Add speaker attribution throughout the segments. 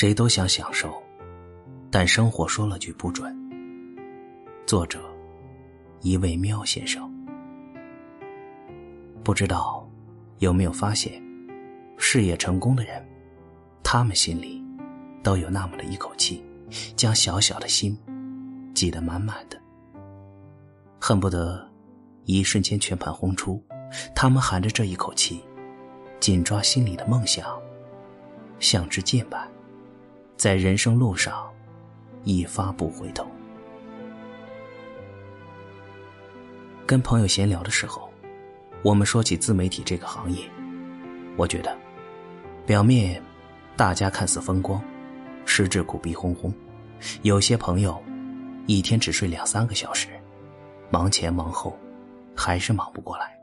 Speaker 1: 谁都想享受，但生活说了句不准。作者：一位喵先生。不知道有没有发现，事业成功的人，他们心里都有那么的一口气，将小小的心挤得满满的，恨不得一瞬间全盘轰出。他们含着这一口气，紧抓心里的梦想，像支箭般。在人生路上，一发不回头。跟朋友闲聊的时候，我们说起自媒体这个行业，我觉得，表面大家看似风光，实质苦逼轰轰。有些朋友一天只睡两三个小时，忙前忙后，还是忙不过来。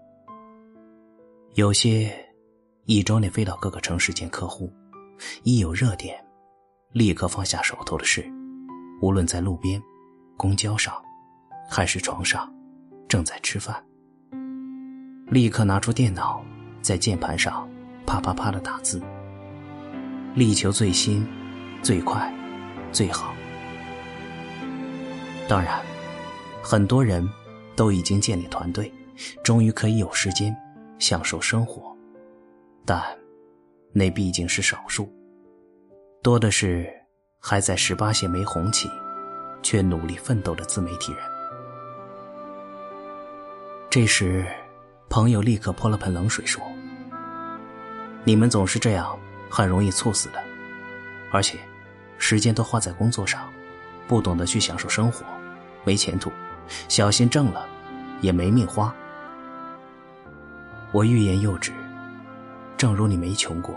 Speaker 1: 有些一周内飞到各个城市见客户，一有热点。立刻放下手头的事，无论在路边、公交上，还是床上，正在吃饭，立刻拿出电脑，在键盘上啪啪啪的打字，力求最新、最快、最好。当然，很多人都已经建立团队，终于可以有时间享受生活，但那毕竟是少数。多的是还在十八线没红起，却努力奋斗的自媒体人。这时，朋友立刻泼了盆冷水说：“你们总是这样，很容易猝死的，而且时间都花在工作上，不懂得去享受生活，没前途，小心挣了也没命花。”我欲言又止，正如你没穷过，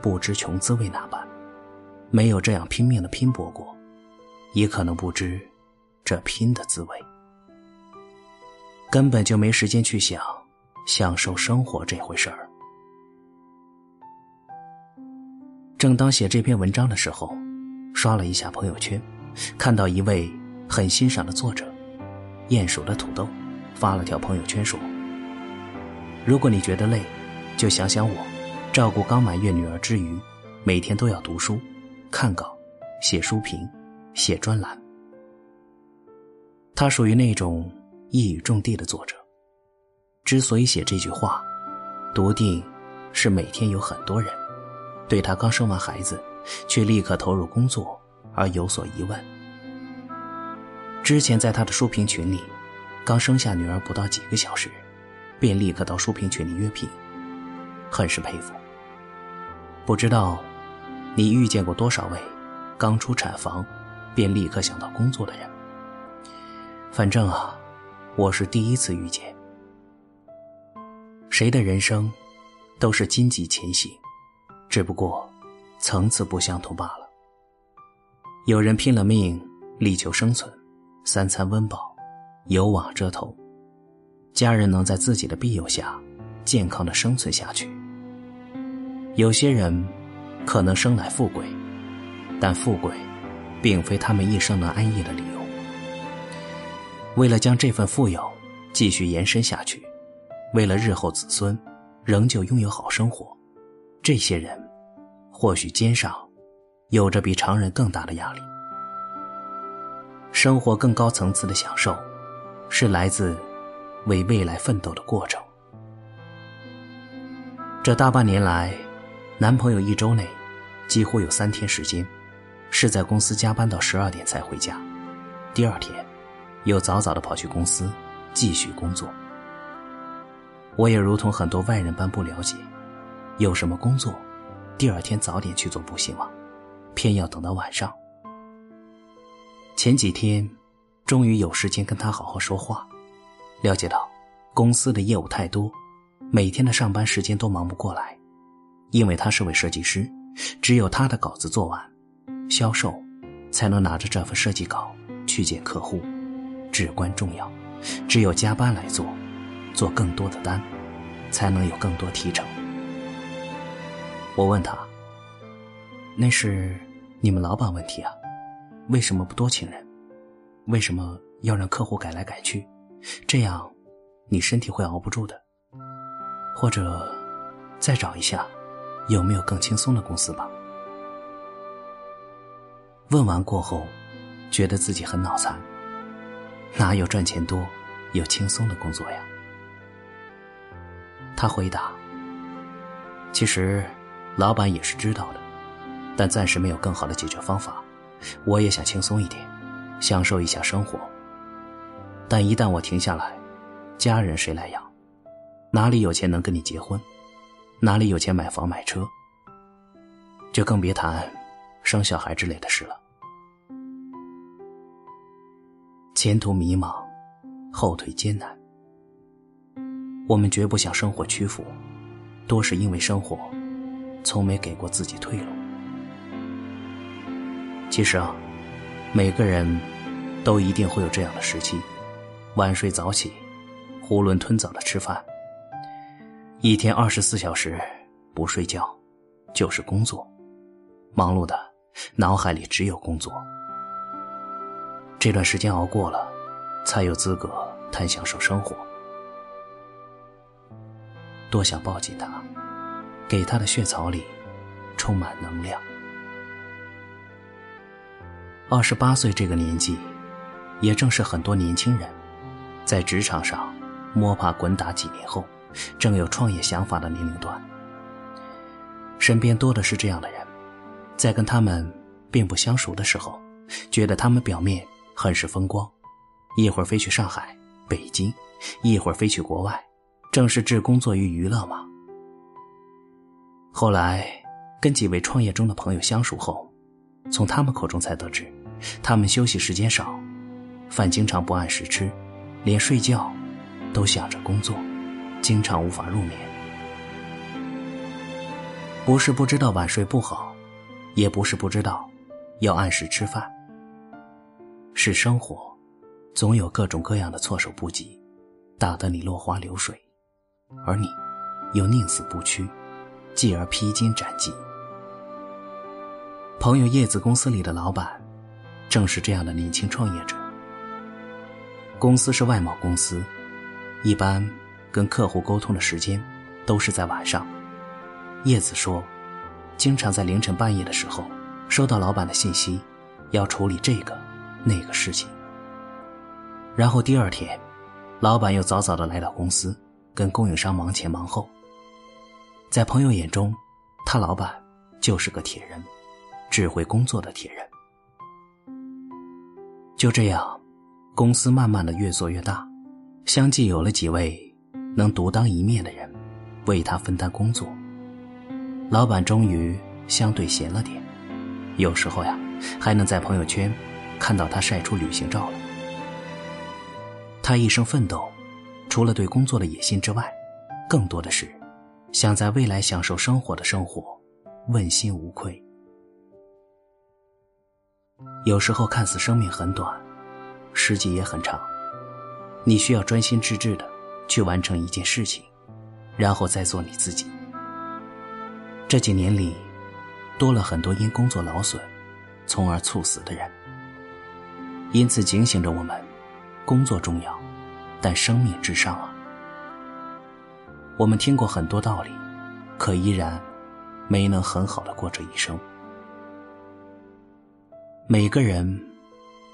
Speaker 1: 不知穷滋味那般。没有这样拼命的拼搏过，也可能不知这拼的滋味。根本就没时间去想享受生活这回事儿。正当写这篇文章的时候，刷了一下朋友圈，看到一位很欣赏的作者，鼹鼠的土豆，发了条朋友圈说：“如果你觉得累，就想想我，照顾刚满月女儿之余，每天都要读书。”看稿、写书评、写专栏，他属于那种一语中的的作者。之所以写这句话，笃定是每天有很多人对他刚生完孩子却立刻投入工作而有所疑问。之前在他的书评群里，刚生下女儿不到几个小时，便立刻到书评群里约聘，很是佩服。不知道。你遇见过多少位刚出产房便立刻想到工作的人？反正啊，我是第一次遇见。谁的人生都是荆棘前行，只不过层次不相同罢了。有人拼了命力求生存，三餐温饱，有瓦遮头，家人能在自己的庇佑下健康的生存下去。有些人。可能生来富贵，但富贵，并非他们一生能安逸的理由。为了将这份富有继续延伸下去，为了日后子孙仍旧拥有好生活，这些人或许肩上有着比常人更大的压力。生活更高层次的享受，是来自为未来奋斗的过程。这大半年来。男朋友一周内，几乎有三天时间，是在公司加班到十二点才回家。第二天，又早早的跑去公司继续工作。我也如同很多外人般不了解，有什么工作，第二天早点去做不行吗？偏要等到晚上。前几天，终于有时间跟他好好说话，了解到公司的业务太多，每天的上班时间都忙不过来。因为他是位设计师，只有他的稿子做完，销售才能拿着这份设计稿去见客户，至关重要。只有加班来做，做更多的单，才能有更多提成。我问他：“那是你们老板问题啊，为什么不多请人？为什么要让客户改来改去？这样你身体会熬不住的。或者再找一下。”有没有更轻松的公司吧？问完过后，觉得自己很脑残。哪有赚钱多、又轻松的工作呀？他回答：“其实，老板也是知道的，但暂时没有更好的解决方法。我也想轻松一点，享受一下生活。但一旦我停下来，家人谁来养？哪里有钱能跟你结婚？哪里有钱买房买车？就更别谈生小孩之类的事了。”前途迷茫，后退艰难。我们绝不向生活屈服，多是因为生活从没给过自己退路。其实啊，每个人都一定会有这样的时期：晚睡早起，囫囵吞枣的吃饭，一天二十四小时不睡觉，就是工作，忙碌的脑海里只有工作。这段时间熬过了，才有资格谈享受生活。多想抱紧他，给他的血槽里充满能量。二十八岁这个年纪，也正是很多年轻人在职场上摸爬滚打几年后，正有创业想法的年龄段。身边多的是这样的人，在跟他们并不相熟的时候，觉得他们表面。很是风光，一会儿飞去上海、北京，一会儿飞去国外，正是置工作于娱乐吗？后来跟几位创业中的朋友相熟后，从他们口中才得知，他们休息时间少，饭经常不按时吃，连睡觉都想着工作，经常无法入眠。不是不知道晚睡不好，也不是不知道要按时吃饭。是生活，总有各种各样的措手不及，打得你落花流水，而你又宁死不屈，继而披荆斩棘。朋友叶子公司里的老板，正是这样的年轻创业者。公司是外贸公司，一般跟客户沟通的时间都是在晚上。叶子说，经常在凌晨半夜的时候，收到老板的信息，要处理这个。那个事情，然后第二天，老板又早早的来到公司，跟供应商忙前忙后。在朋友眼中，他老板就是个铁人，只会工作的铁人。就这样，公司慢慢的越做越大，相继有了几位能独当一面的人，为他分担工作。老板终于相对闲了点，有时候呀，还能在朋友圈。看到他晒出旅行照了。他一生奋斗，除了对工作的野心之外，更多的是想在未来享受生活的生活，问心无愧。有时候看似生命很短，实际也很长，你需要专心致志的去完成一件事情，然后再做你自己。这几年里，多了很多因工作劳损，从而猝死的人。因此警醒着我们：工作重要，但生命至上啊！我们听过很多道理，可依然没能很好的过这一生。每个人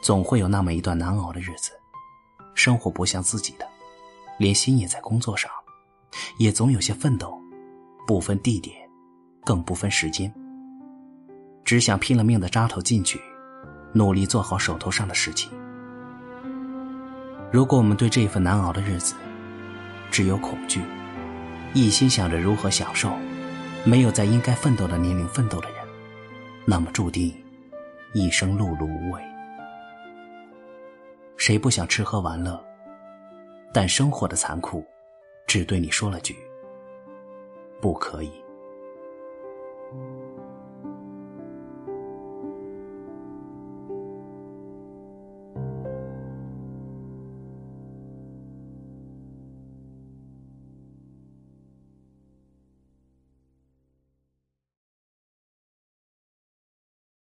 Speaker 1: 总会有那么一段难熬的日子，生活不像自己的，连心也在工作上，也总有些奋斗，不分地点，更不分时间，只想拼了命的扎头进去。努力做好手头上的事情。如果我们对这份难熬的日子只有恐惧，一心想着如何享受，没有在应该奋斗的年龄奋斗的人，那么注定一生碌碌无为。谁不想吃喝玩乐？但生活的残酷，只对你说了句：不可以。